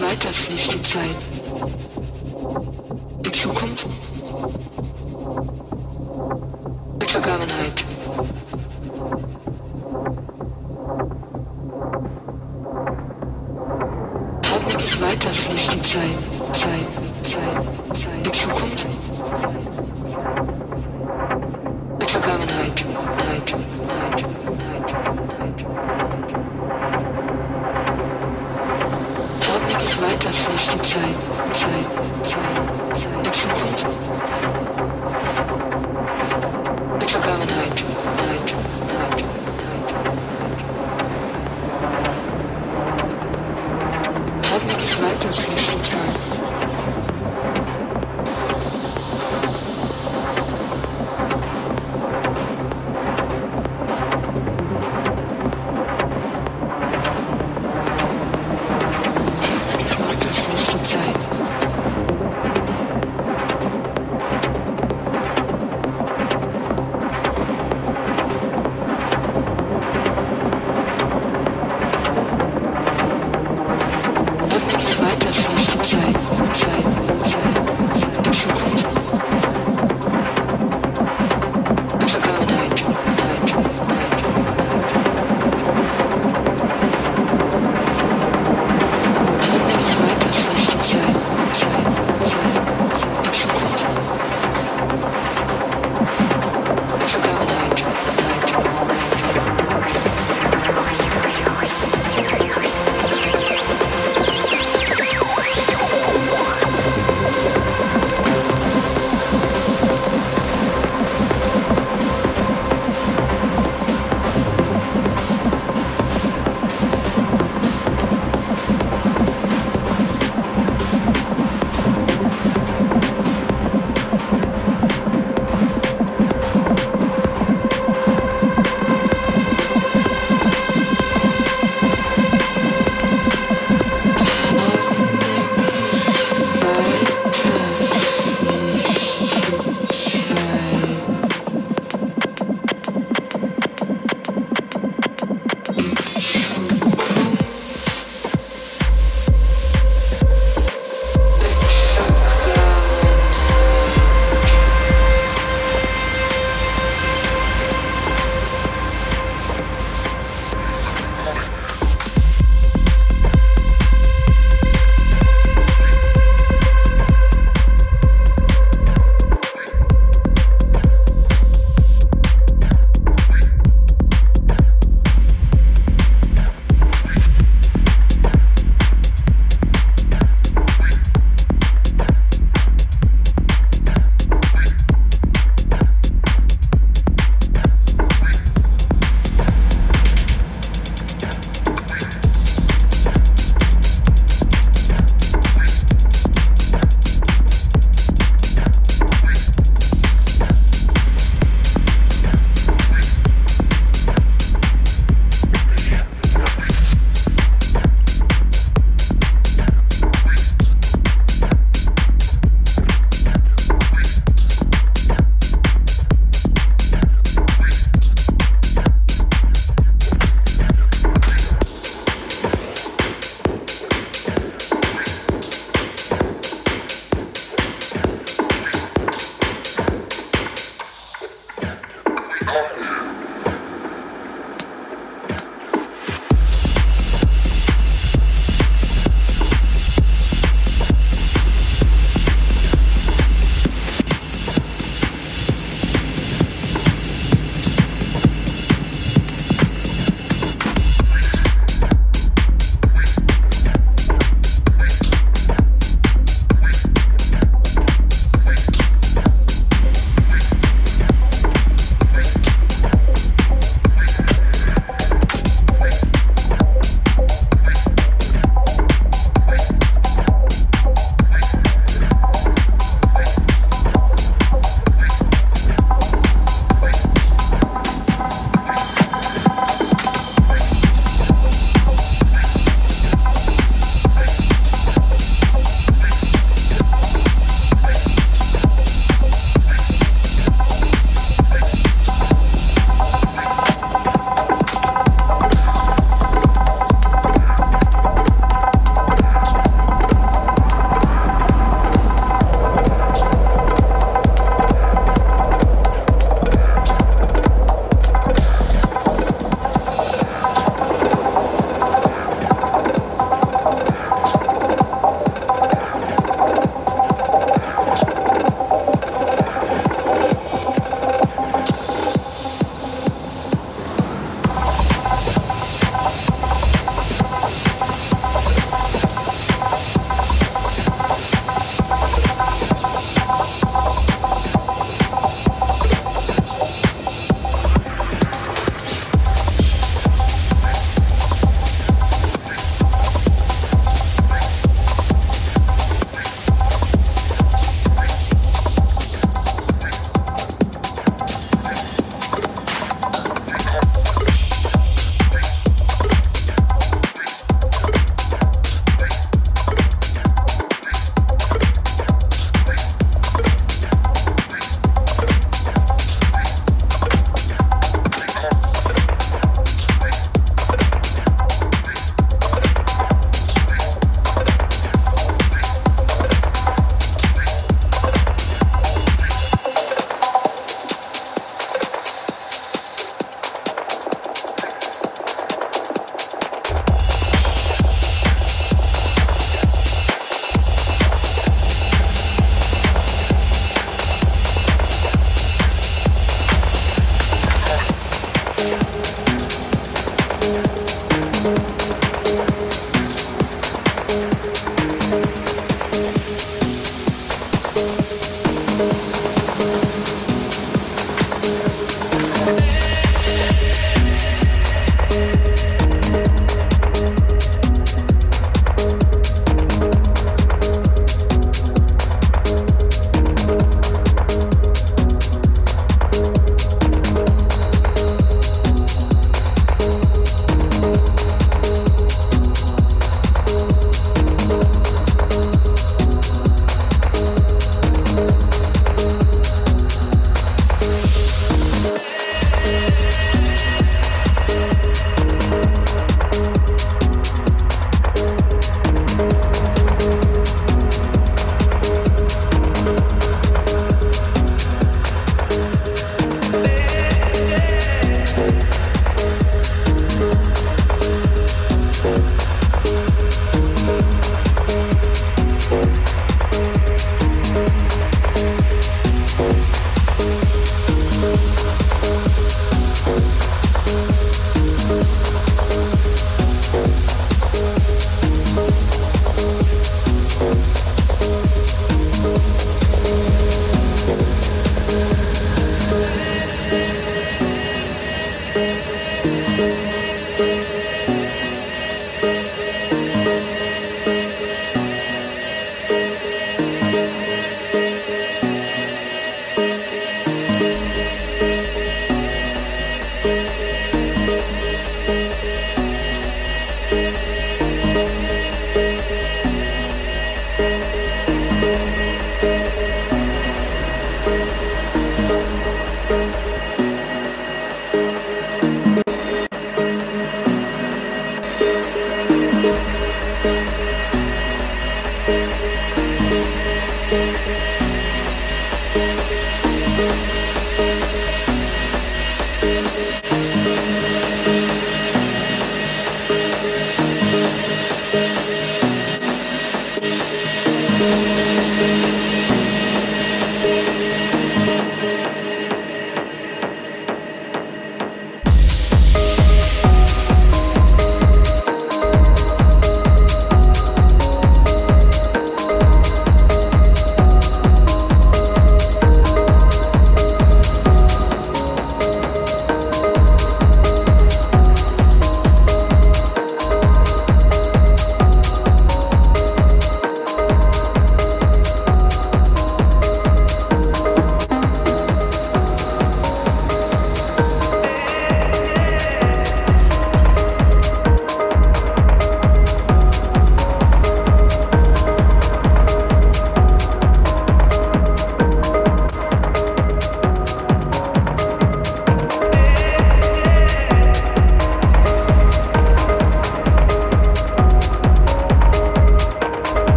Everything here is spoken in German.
weiter fließt die Zeit. Die Zukunft